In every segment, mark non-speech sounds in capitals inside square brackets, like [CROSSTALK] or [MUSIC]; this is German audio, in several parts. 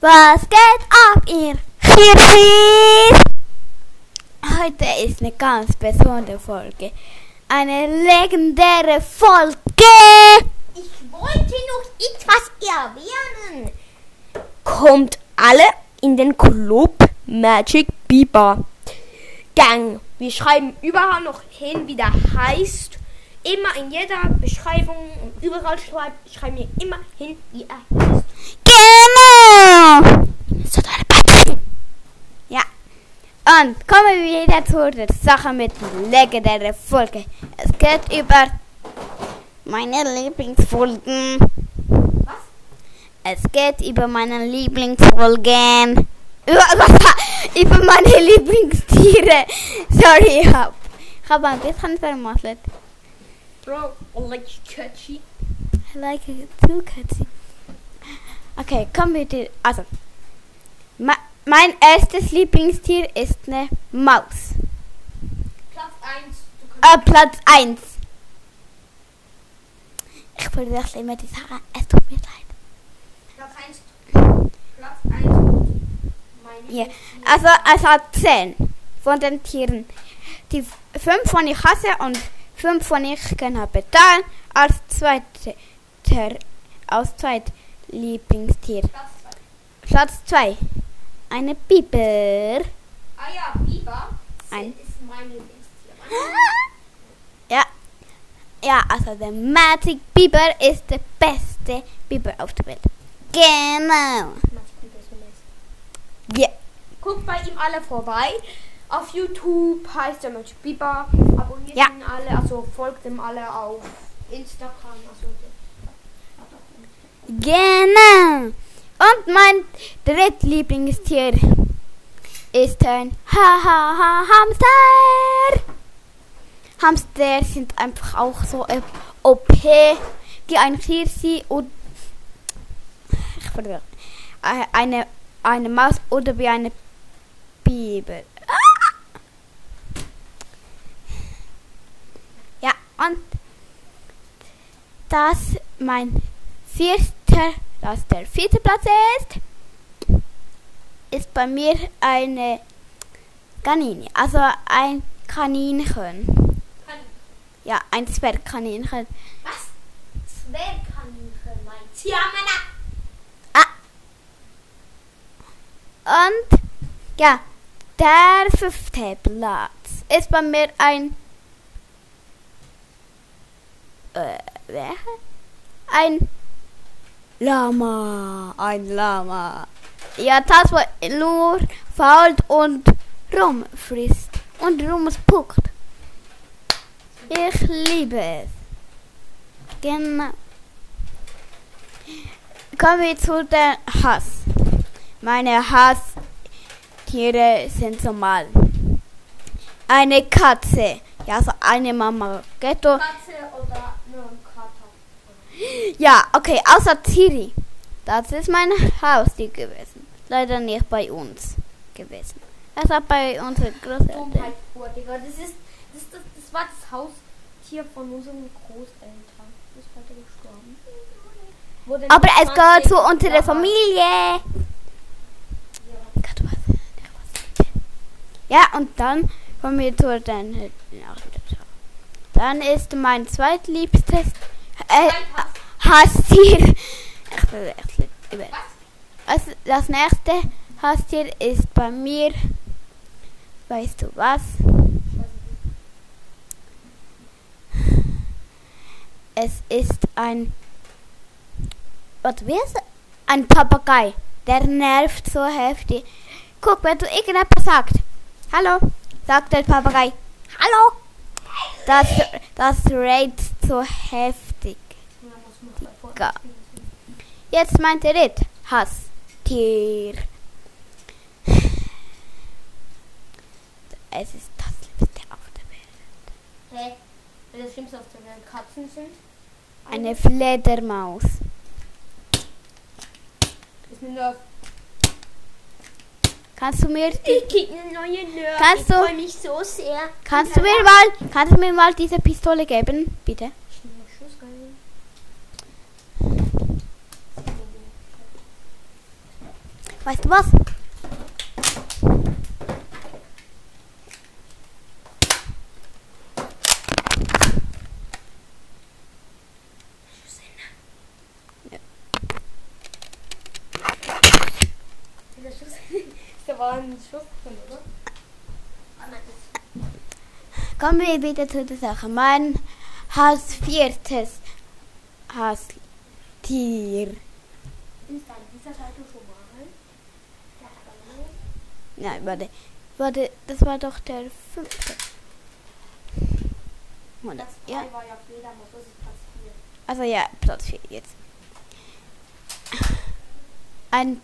Was geht ab, ihr Hirschis? Heute ist eine ganz besondere Folge. Eine legendäre Folge. Ich wollte noch etwas erwähnen. Kommt alle in den Club Magic Biber Gang. Wir schreiben überall noch hin, wie der heißt. Immer in jeder Beschreibung und überall schreibt, schreiben wir immer hin, wie er heißt. Genau. So deine Partei. Ja. Und kommen wir wieder zu der Sache mit legendären Folge. Es geht über meine Lieblingsfolgen. Was? Es geht über meine Lieblingsfolgen. Über, [LAUGHS] was, über meine Lieblingstiere. Sorry, ich hab, ich hab ein bisschen vermasselt. Bro, I like catchy. I like it too, Katzi. Okay, kommen wir dir. Also, ma, mein erstes Lieblingstier ist eine Maus. Platz 1. Äh, Platz 1. Ich verwechsel immer die Sache. Es tut mir leid. Platz 1. Platz 1. Meine Ja. Also, es hat 10 von den Tieren. Die 5 von ich hasse und 5 von ich kann bezahlen als zweite als zweit Lieblingstier. Platz 2. Platz 2. Eine Biber. Ah ja, Biber. Ein- ist mein Lieblingstier. [GASPS] Ja. Ja, also der Magic Biber ist der beste Biber auf der Welt. Genau. Ja. Guckt bei ihm alle vorbei. Auf YouTube heißt er Magic Biber. Abonniert Ja. ihn alle, also folgt ihm alle auf Instagram. Also, Genau. Und mein drittlieblingstier ist ein Hahaha Hamster. Hamster sind einfach auch so OP, wie ein Hirsi und ich verwirre. Äh, eine eine Maus oder wie eine Biber. Ah! Ja, und das mein vierter, das der vierte Platz ist, ist bei mir eine Kanine, also ein Kaninchen. Kann, Ja, ein Zwergkaninchen. was? Zwergkaninchen meinst du? Ja, Männer. Und ja, der fünfte Platz ist bei mir ein äh, wer? Ein Lama, ein Lama. Ja, das wo nur fault und rumfrisst und rumspuckt. Ich liebe es. Genau. Kommen wir zu der Hass. Meine Hasstiere sind normal. Eine Katze. Ja, so eine Mama. Ghetto. Katze oder? Ja, okay, außer Tiri. Das ist mein Haustier gewesen. Leider nicht bei uns gewesen. Es hat bei unseren Großeltern. Dummheit pur, Digga. Das ist, das, das, das war das Haustier von unseren Großeltern. Das ist heute gestorben. Wurde Aber es 20 gehört zu unserer Familie. Ja, und dann kommen wir zu den. Dann ist mein zweitliebstes äh, Haustier. Ich verwechsel über. Also das nächste Haustier ist bei mir. Weißt du was? Es ist ein. Was wie ist? Ein Papagei. Der nervt so heftig. Guck, wenn du irgendetwas sagst. Hallo, sagt der Papagei. Hallo. Das, das rate so heftig. Digga. Jetzt mein dritt Hasstier. Es ist das Liebste auf der Welt. Hä? Weil das Schlimmste auf der Welt Katzen sind. Eine Fledermaus. Ist eine Nerf. Kannst du mir die, Ich krieg eine neue Nerf. Kannst ich du- mich so sehr. kannst du mir mal kannst du mir mal diese Pistole geben, bitte? Weißt du was? Kommen wir wieder zu der Sache. Mein Haus viertes Haustier. Ist an dieser Seite schon mal? Nein, warte. Warte, das war doch der fünfte. Oder? Das Ja, war ja Fledermaus, das ist Platz 4. also ja, Platz 4 jetzt. Ein,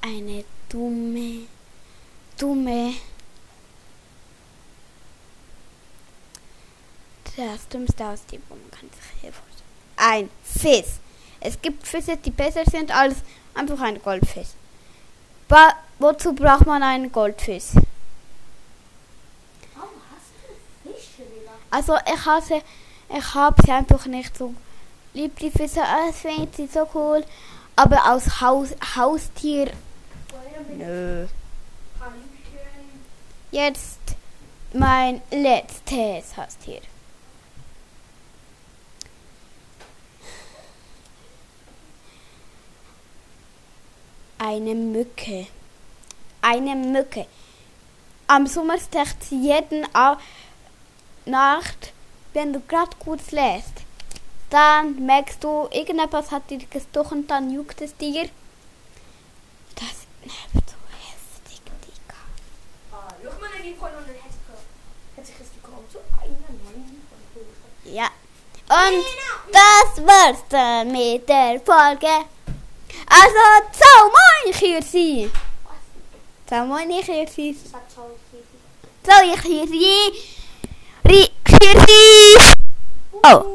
eine dumme, dumme, das dümmste Haustier, wo man kann sich hier vorstellen. Ein Fisch. Es gibt Fische, die besser sind als einfach ein Goldfisch. Ba wozu braucht man einen Goldfisch? Warum hast du Fische, Digga? Also ich hasse, ich habe sie einfach nicht so lieb, die Fische, Ah, ich finde sie so cool. Aber aus Haus, Haustier, nö. Jetzt mein letztes Haustier. Eine Mücke. Eine Mücke. Am Sommer stecht sie jeden Nacht, wenn du gerade kurz lässt. Dann merkst du, irgendetwas hat dir gestochen dann juckt es dir. Das nervt so heftig, Digga. Folge. Ja. Und das war's dann mit der Folge. Also Zalman gaat zien. Zalman gaat zien. Zal je gaat zien? Gaat zien? Oh.